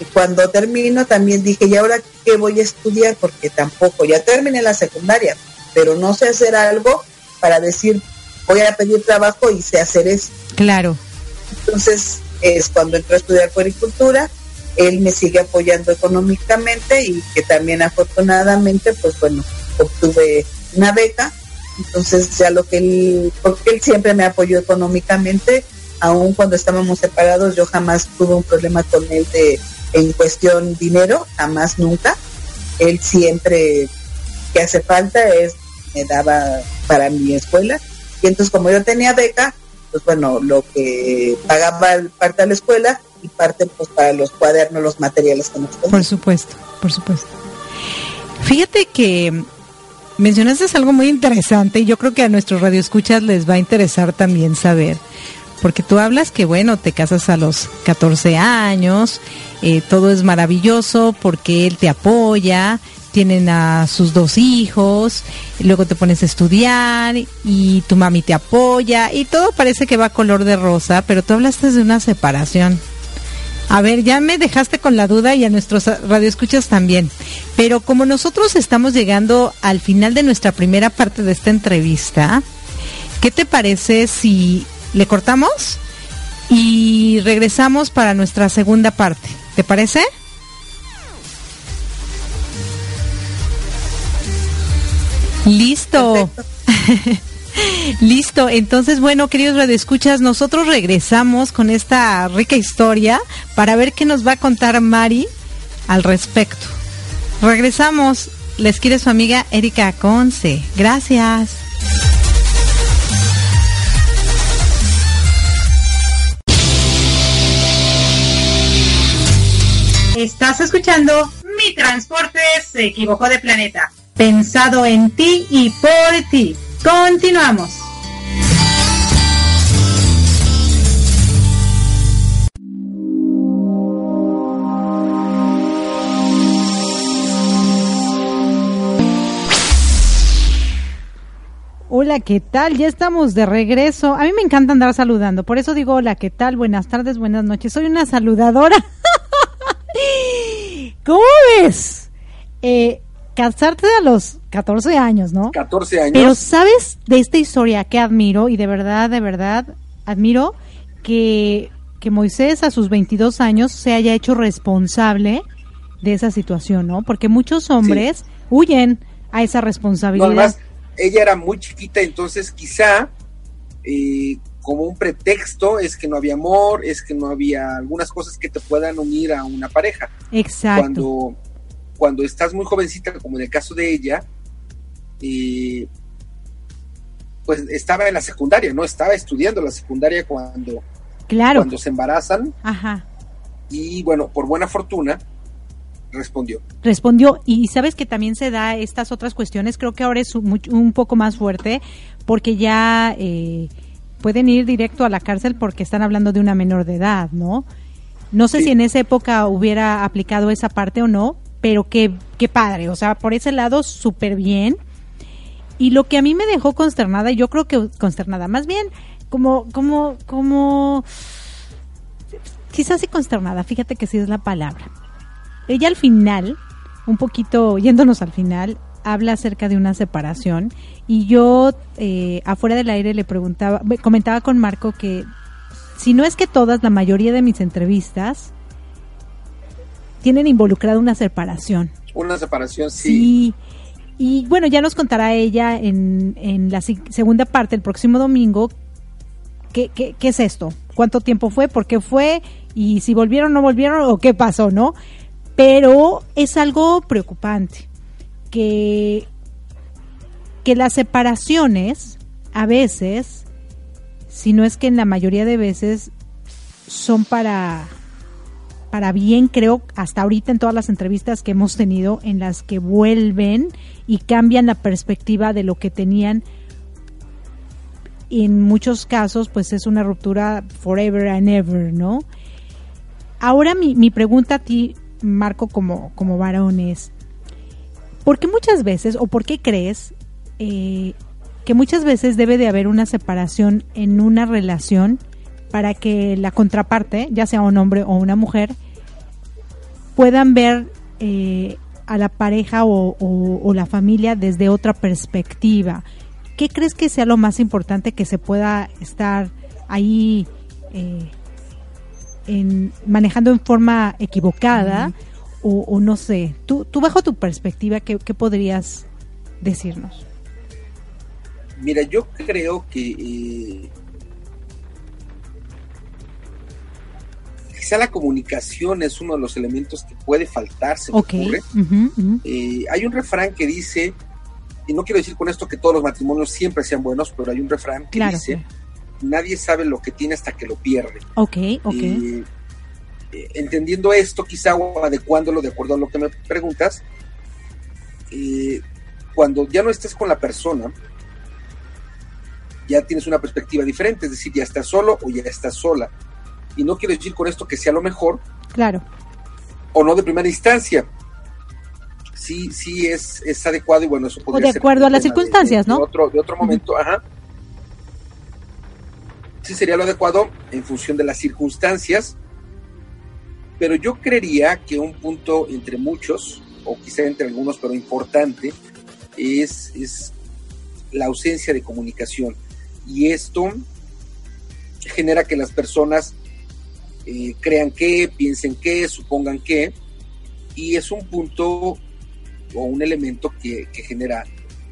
[SPEAKER 6] Y cuando termino también dije, ¿y ahora qué voy a estudiar? Porque tampoco, ya terminé la secundaria, pero no sé hacer algo para decir, voy a pedir trabajo y sé hacer eso.
[SPEAKER 5] Claro.
[SPEAKER 6] Entonces es cuando entré a estudiar puericultura, él me sigue apoyando económicamente y que también afortunadamente, pues bueno, obtuve una beca entonces ya lo que él, porque él siempre me apoyó económicamente, aun cuando estábamos separados, yo jamás tuve un problema con él de en cuestión dinero, jamás nunca. Él siempre que hace falta es me daba para mi escuela y entonces como yo tenía beca, pues bueno, lo que pagaba parte a la escuela y parte pues para los cuadernos, los materiales que nos
[SPEAKER 5] Por supuesto, por supuesto. Fíjate que mencionaste algo muy interesante y yo creo que a nuestros radioescuchas les va a interesar también saber. Porque tú hablas que, bueno, te casas a los 14 años, eh, todo es maravilloso porque él te apoya, tienen a sus dos hijos, luego te pones a estudiar y tu mami te apoya y todo parece que va color de rosa, pero tú hablaste de una separación. A ver, ya me dejaste con la duda y a nuestros radioescuchas también. Pero como nosotros estamos llegando al final de nuestra primera parte de esta entrevista, ¿qué te parece si le cortamos y regresamos para nuestra segunda parte? ¿Te parece? Listo. Listo, entonces bueno, queridos radioescuchas, nosotros regresamos con esta rica historia para ver qué nos va a contar Mari al respecto. Regresamos, les quiere su amiga Erika Conce. Gracias. Estás escuchando Mi Transporte se equivocó de planeta. Pensado en ti y por ti. Continuamos. Hola, ¿qué tal? Ya estamos de regreso. A mí me encanta andar saludando, por eso digo hola, ¿qué tal? Buenas tardes, buenas noches. Soy una saludadora. ¿Cómo ves? Eh, casarte a los 14 años, ¿no?
[SPEAKER 4] 14 años.
[SPEAKER 5] Pero sabes de esta historia que admiro y de verdad, de verdad, admiro que, que Moisés a sus 22 años se haya hecho responsable de esa situación, ¿no? Porque muchos hombres huyen a esa responsabilidad.
[SPEAKER 4] No, además, ella era muy chiquita, entonces quizá eh, como un pretexto es que no había amor, es que no había algunas cosas que te puedan unir a una pareja.
[SPEAKER 5] Exacto.
[SPEAKER 4] Cuando, cuando estás muy jovencita, como en el caso de ella, eh, pues estaba en la secundaria, ¿no? Estaba estudiando la secundaria cuando,
[SPEAKER 5] claro.
[SPEAKER 4] cuando se embarazan.
[SPEAKER 5] Ajá.
[SPEAKER 4] Y bueno, por buena fortuna, respondió.
[SPEAKER 5] Respondió, y sabes que también se da estas otras cuestiones, creo que ahora es un, un poco más fuerte, porque ya eh, pueden ir directo a la cárcel porque están hablando de una menor de edad, ¿no? No sé
[SPEAKER 4] Sí.
[SPEAKER 5] si en esa época hubiera aplicado esa parte o no, pero qué, qué padre, o sea, por ese lado súper bien. Y lo que a mí me dejó consternada, yo creo que consternada, más bien como, como, como, quizás sí consternada, fíjate que sí es la palabra. Ella al final, un poquito yéndonos al final, habla acerca de una separación y yo eh, afuera del aire le preguntaba, comentaba con Marco que si no es que todas, la mayoría de mis entrevistas tienen involucrada una separación.
[SPEAKER 4] Una separación, sí.
[SPEAKER 5] Sí. Y bueno, ya nos contará ella en, en la segunda parte, el próximo domingo, ¿qué, qué, qué es esto? ¿Cuánto tiempo fue? ¿Por qué fue? Y si volvieron o no volvieron o qué pasó, ¿no? Pero es algo preocupante que, que las separaciones a veces, si no es que en la mayoría de veces, son para para bien, creo, hasta ahorita en todas las entrevistas que hemos tenido, en las que vuelven y cambian la perspectiva de lo que tenían. En muchos casos, pues es una ruptura forever and ever, ¿no? Ahora mi, mi pregunta a ti, Marco, como, como varón es, ¿por qué muchas veces, o por qué crees eh, que muchas veces debe de haber una separación en una relación para que la contraparte, ya sea un hombre o una mujer, puedan ver eh, a la pareja o, o- o la familia desde otra perspectiva. ¿Qué crees que sea lo más importante que se pueda estar ahí eh, en- manejando en forma equivocada? o, o no sé, tú, tú bajo tu perspectiva, ¿qué, qué podrías decirnos?
[SPEAKER 4] Mira, yo creo que eh, quizá la comunicación es uno de los elementos que puede faltar, se me ocurre. Eh, hay un refrán que dice, y no quiero decir con esto que todos los matrimonios siempre sean buenos, pero hay un refrán que
[SPEAKER 5] Claro.
[SPEAKER 4] dice, nadie sabe lo que tiene hasta que lo pierde.
[SPEAKER 5] Ok, ok.
[SPEAKER 4] Eh, entendiendo esto, quizá o adecuándolo de acuerdo a lo que me preguntas, eh, cuando ya no estés con la persona, ya tienes una perspectiva diferente, es decir, ya estás solo o ya estás sola. Y no quiero decir con esto que sea lo mejor
[SPEAKER 5] Claro.
[SPEAKER 4] o no de primera instancia. Sí, sí es, es adecuado y bueno, eso podría
[SPEAKER 5] de
[SPEAKER 4] ser
[SPEAKER 5] acuerdo a las
[SPEAKER 4] de-
[SPEAKER 5] circunstancias,
[SPEAKER 4] de- de
[SPEAKER 5] ¿no?
[SPEAKER 4] otro, de otro momento, ajá. Sí sería lo adecuado en función de las circunstancias, pero yo creería que un punto entre muchos, o quizá entre algunos, pero importante, es, es la ausencia de comunicación. Y esto genera que las personas eh, crean que, piensen que, supongan que, y es un punto o un elemento que, que genera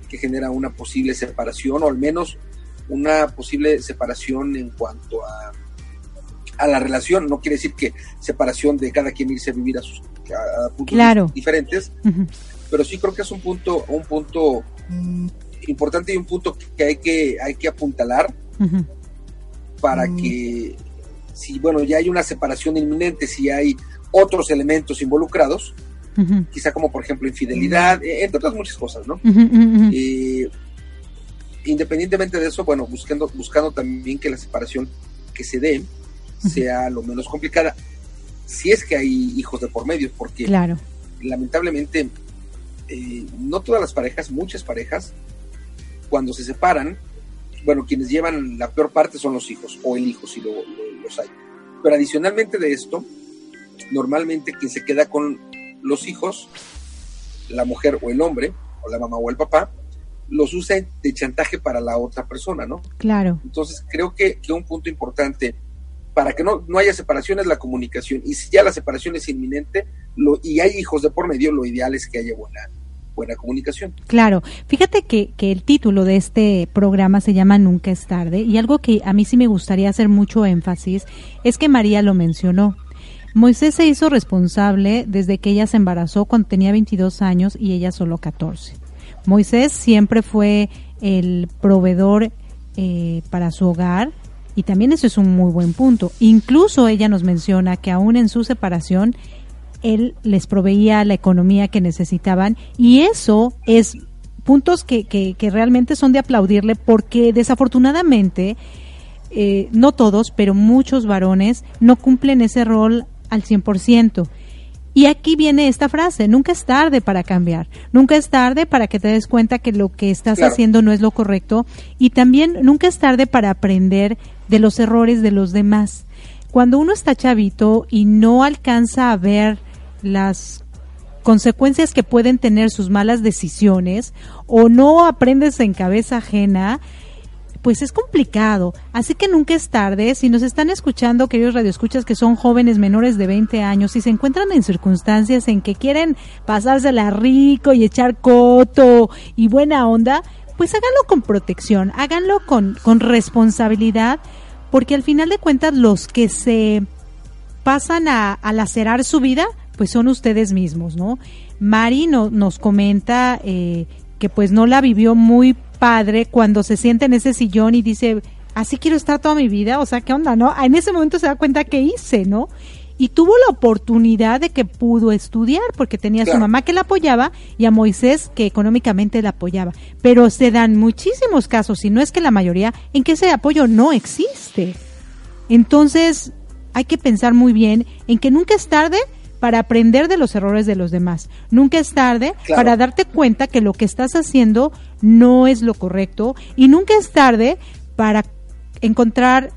[SPEAKER 4] que genera una posible separación o al menos una posible separación en cuanto a, a la relación. No quiere decir que separación de cada quien irse a vivir a sus a puntos
[SPEAKER 5] Claro.
[SPEAKER 4] diferentes, pero sí creo que es un punto un punto importante y un punto que hay que hay que apuntalar para que si bueno ya hay una separación inminente si hay otros elementos involucrados quizá como por ejemplo infidelidad eh, entre otras muchas cosas no. Eh, independientemente de eso bueno buscando buscando también que la separación que se dé sea lo menos complicada si es que hay hijos de por medio porque
[SPEAKER 5] Claro.
[SPEAKER 4] lamentablemente eh, no todas las parejas, muchas parejas, cuando se separan, bueno, quienes llevan la peor parte son los hijos o el hijo, si lo- lo- los hay. Pero adicionalmente de esto, normalmente quien se queda con los hijos la mujer o el hombre, o la mamá o el papá, los usa de chantaje para la otra persona, ¿no?
[SPEAKER 5] Claro.
[SPEAKER 4] Entonces, creo que, que un punto importante para que no, no haya separación es la comunicación. Y si ya la separación es inminente lo, y hay hijos de por medio, lo ideal es que haya buena, buena comunicación.
[SPEAKER 5] Claro, fíjate que, el título de este programa se llama Nunca es tarde y algo que a mí sí me gustaría hacer mucho énfasis es que María lo mencionó. Moisés se hizo responsable desde que ella se embarazó cuando tenía 22 años y ella solo 14. Moisés siempre fue el proveedor eh, para su hogar y también eso es un muy buen punto. Incluso ella nos menciona que aún en su separación él les proveía la economía que necesitaban y eso es puntos que, que, que realmente son de aplaudirle porque desafortunadamente eh, no todos, pero muchos varones no cumplen ese rol al 100%. Y aquí viene esta frase, nunca es tarde para cambiar, nunca es tarde para que te des cuenta que lo que estás haciendo no es lo correcto y también nunca es tarde para aprender de los errores de los demás. Cuando uno está chavito y no alcanza a ver las consecuencias que pueden tener sus malas decisiones o no aprendes en cabeza ajena, pues es complicado. Así que nunca es tarde. Si nos están escuchando, queridos radioescuchas, que son jóvenes menores de 20 años y se encuentran en circunstancias en que quieren pasársela rico y echar coto y buena onda, pues háganlo con protección, háganlo con, con responsabilidad, porque al final de cuentas los que se pasan a, a lacerar su vida, pues son ustedes mismos, ¿no? Mari nos comenta eh, que pues no la vivió muy padre cuando se siente en ese sillón y dice, así quiero estar toda mi vida, o sea, ¿qué onda, no? En ese momento se da cuenta que hice, ¿no? Y tuvo la oportunidad de que pudo estudiar porque tenía a su mamá que la apoyaba y a Moisés que económicamente la apoyaba. Pero se dan muchísimos casos, si no es que la mayoría, en que ese apoyo no existe. Entonces, hay que pensar muy bien en que nunca es tarde para aprender de los errores de los demás. Nunca es tarde para darte cuenta que lo que estás haciendo no es lo correcto y nunca es tarde para encontrar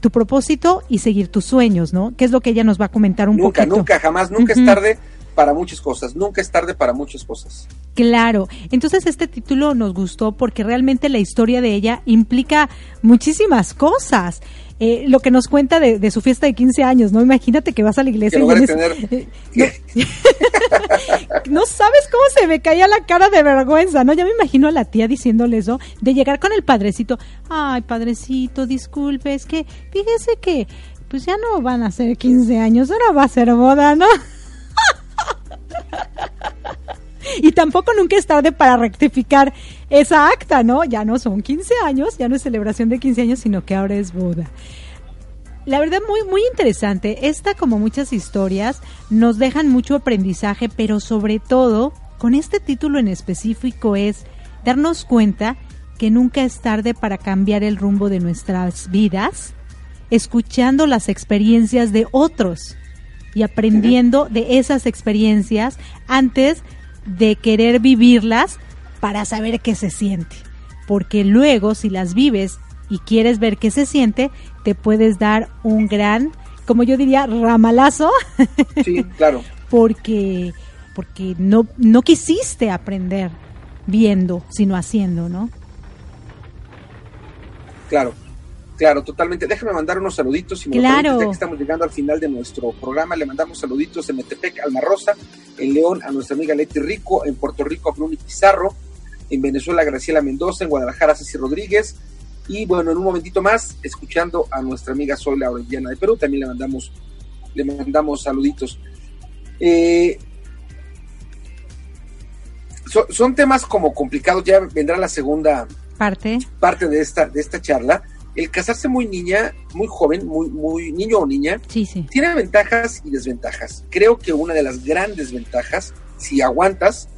[SPEAKER 5] tu propósito y seguir tus sueños, ¿no? Que es lo que ella nos va a comentar un
[SPEAKER 4] nunca,
[SPEAKER 5] poquito.
[SPEAKER 4] Nunca, jamás, nunca es tarde para muchas cosas, nunca es tarde para muchas cosas.
[SPEAKER 5] Claro, entonces este título nos gustó porque realmente la historia de ella implica muchísimas cosas. Eh, lo que nos cuenta de, su fiesta de 15 años, ¿no? Imagínate que vas a la iglesia y
[SPEAKER 4] eh,
[SPEAKER 5] no, sabes cómo se me caía la cara de vergüenza, ¿no? Ya me imagino a la tía diciéndole eso, de llegar con el padrecito, ay, padrecito, disculpe, es que fíjese que pues ya no van a ser 15 años, ahora va a ser boda, ¿no? y tampoco nunca es tarde para rectificar esa acta, ¿no? Ya no son 15 años, ya no es celebración de 15 años, sino que ahora es boda. La verdad, muy, muy interesante. Esta, como muchas historias, nos dejan mucho aprendizaje, pero sobre todo, con este título en específico, es darnos cuenta que nunca es tarde para cambiar el rumbo de nuestras vidas, escuchando las experiencias de otros y aprendiendo de esas experiencias antes de querer vivirlas para saber qué se siente. Porque luego si las vives y quieres ver qué se siente, te puedes dar un gran, como yo diría, ramalazo.
[SPEAKER 4] Sí, claro.
[SPEAKER 5] porque porque no no quisiste aprender viendo, sino haciendo, ¿no?
[SPEAKER 4] Claro. Claro, totalmente. Déjame mandar unos saluditos. y me
[SPEAKER 5] claro.
[SPEAKER 4] ya que estamos llegando al final de nuestro programa, le mandamos saluditos en Metepec, Alma Rosa, en León a nuestra amiga Leti Rico, en Puerto Rico a Bruni Pizarro, en Venezuela Graciela Mendoza, en Guadalajara Ceci Rodríguez, y bueno, en un momentito más, escuchando a nuestra amiga Sola Orellana de Perú, también le mandamos, le mandamos saluditos. Eh, son temas como complicados, ya vendrá la segunda
[SPEAKER 5] parte,
[SPEAKER 4] parte de esta, de esta charla el casarse muy niña, muy joven, muy, muy niño o niña, tiene ventajas y desventajas. Creo que una de las grandes ventajas, si aguantas,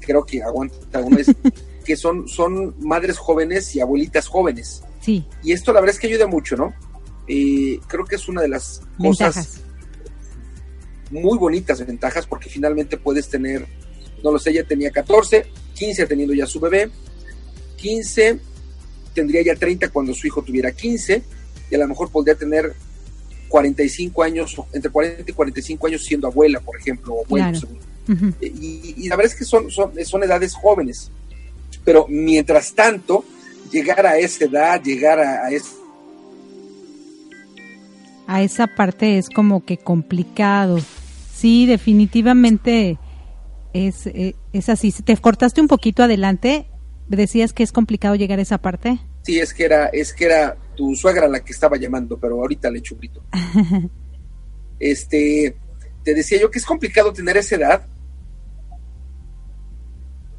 [SPEAKER 4] creo que aguanta una vez, que son, son madres jóvenes y abuelitas jóvenes.
[SPEAKER 5] Sí.
[SPEAKER 4] Y esto la verdad es que ayuda mucho, ¿no? Eh, creo que es una de las cosas muy bonitas ventajas porque finalmente puedes tener, no lo sé, ella tenía 14, 15 teniendo ya su bebé, 15 tendría ya 30 cuando su hijo tuviera 15 y a lo mejor podría tener 45 años, entre 40 y 45 años siendo abuela, por ejemplo, o abuelo, y, la verdad es que son, son, son edades jóvenes. Pero mientras tanto, llegar a esa edad, llegar a, a
[SPEAKER 5] a esa parte es como que complicado. Sí, definitivamente es, eh, es, así. Te cortaste un poquito adelante. Decías que es complicado llegar a esa parte.
[SPEAKER 4] Sí, es que era, es que era tu suegra la que estaba llamando, pero ahorita le echo un grito. este, te decía yo que es complicado tener esa edad.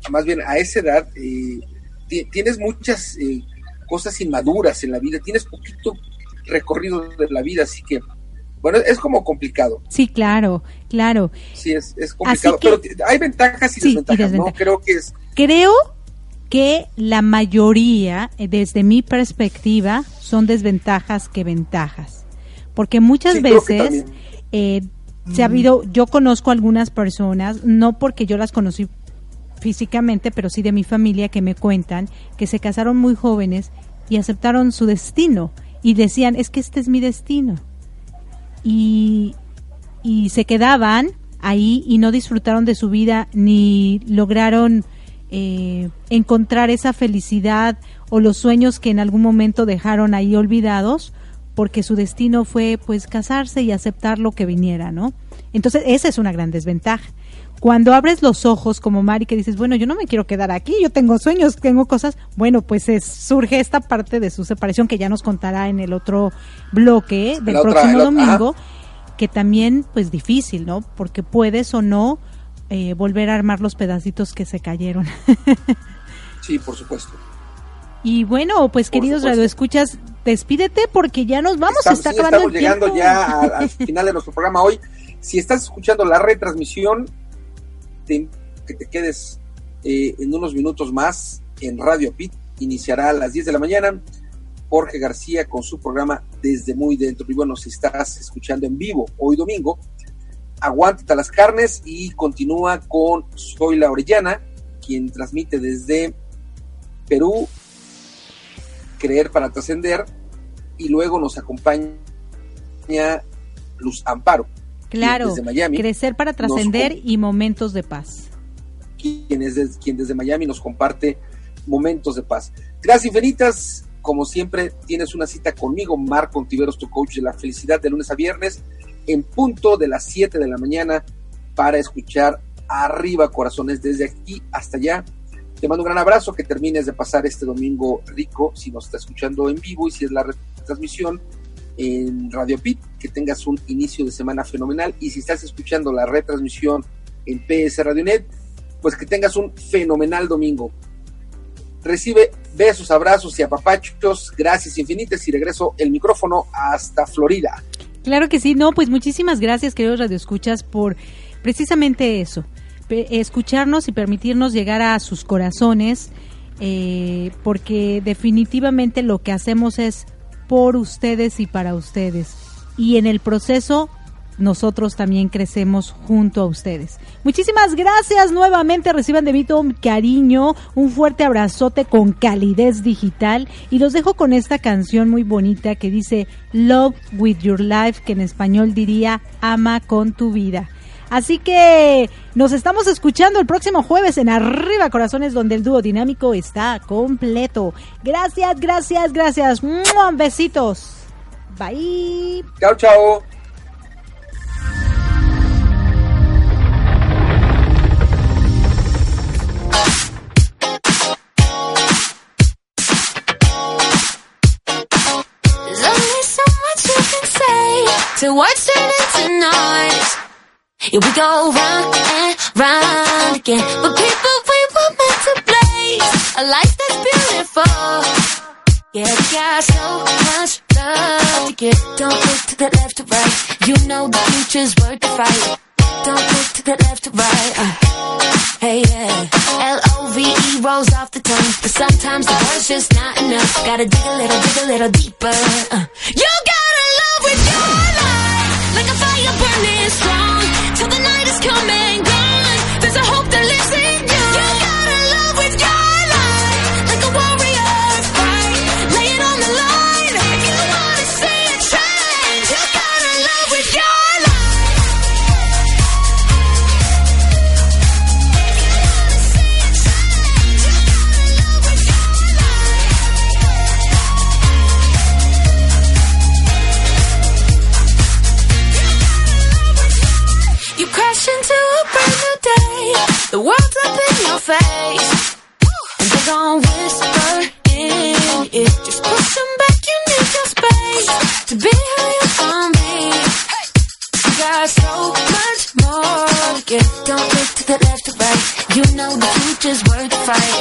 [SPEAKER 4] Más bien, a esa edad eh, tienes muchas eh, cosas inmaduras en la vida, tienes poquito recorrido de la vida, así que, bueno, es como complicado.
[SPEAKER 5] Sí, claro, claro.
[SPEAKER 4] Sí, es, complicado, pero hay ventajas y desventajas, ¿no? Creo que es...
[SPEAKER 5] Creo que la mayoría, eh, desde mi perspectiva, son desventajas que ventajas. Porque muchas veces eh, se ha habido, yo conozco algunas personas, no porque yo las conocí físicamente, pero sí de mi familia que me cuentan que se casaron muy jóvenes y aceptaron su destino y decían, es que este es mi destino. Y, y se quedaban ahí y no disfrutaron de su vida ni lograron eh, encontrar esa felicidad o los sueños que en algún momento dejaron ahí olvidados porque su destino fue pues casarse y aceptar lo que viniera, ¿no? Entonces esa es una gran desventaja cuando abres los ojos como Mari que dices, bueno, yo no me quiero quedar aquí, yo tengo sueños, tengo cosas, bueno, pues surge esta parte de su separación que ya nos contará en el otro bloque del próximo domingo, que también pues difícil, ¿no? Porque puedes o no eh, volver a armar los pedacitos que se cayeron.
[SPEAKER 4] sí, por supuesto.
[SPEAKER 5] Y bueno, pues queridos radioescuchas, despídete porque ya nos vamos,
[SPEAKER 4] estamos,
[SPEAKER 5] está acabando
[SPEAKER 4] estamos llegando ya al final de nuestro programa hoy. Si estás escuchando la retransmisión, que te quedes eh, en unos minutos más en Radio Pit. Iniciará a las 10 de la mañana. Jorge García con su programa Desde Muy Dentro. Y bueno, si estás escuchando en vivo hoy domingo, aguántate las carnes y continúa con Soy la Orellana, quien transmite desde Perú, Creer para Trascender, y luego nos acompaña Luz Amparo,
[SPEAKER 5] Claro, crecer para trascender y momentos de paz.
[SPEAKER 4] Quien, es quien desde Miami nos comparte momentos de paz. Gracias infinitas. Como siempre, tienes una cita conmigo, Marco Ontiveros, tu coach de la felicidad, de lunes a viernes, en punto de las 7 de la mañana, para escuchar Arriba Corazones desde aquí hasta allá. Te mando un gran abrazo, que termines de pasar este domingo rico, si nos está escuchando en vivo y si es la retransmisión en Radio Pit, que tengas un inicio de semana fenomenal y si estás escuchando la retransmisión en PS Radionet, pues que tengas un fenomenal domingo. Recibe besos, abrazos y apapachos, gracias infinitas y regreso el micrófono hasta Florida.
[SPEAKER 5] Claro que sí, no, pues muchísimas gracias queridos radioescuchas por precisamente eso, escucharnos y permitirnos llegar a sus corazones, eh, porque definitivamente lo que hacemos es por ustedes y para ustedes. Y en el proceso nosotros también crecemos junto a ustedes. Muchísimas gracias nuevamente, reciban de mí todo mi cariño, un fuerte abrazote con calidez digital y los dejo con esta canción muy bonita que dice Love with Your Life, que en español diría ama con tu vida. Así que nos estamos escuchando el próximo jueves en Arriba Corazones, donde el dúo dinámico está completo. Gracias, gracias, gracias. Besitos. Bye.
[SPEAKER 4] Chao, chao.
[SPEAKER 7] Yeah, we go round and round again. But people, we were meant to blaze a life that's beautiful. Yeah, we got so much love to give. Don't look to the left or right. You know the future's worth the fight. Don't look to the left or right. Uh, hey, yeah. L-O-V-E rolls off the tongue. But sometimes the word's just not enough. Gotta dig a little, dig a little deeper. Uh, you gotta just worth the fight.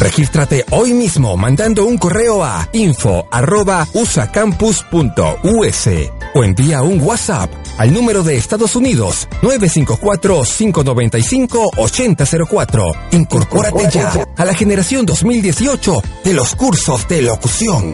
[SPEAKER 2] Regístrate hoy mismo mandando un correo a info@usacampus.us o envía un WhatsApp al número de Estados Unidos 954-595-8004. Incorpórate ya a la generación 2018 de los cursos de locución.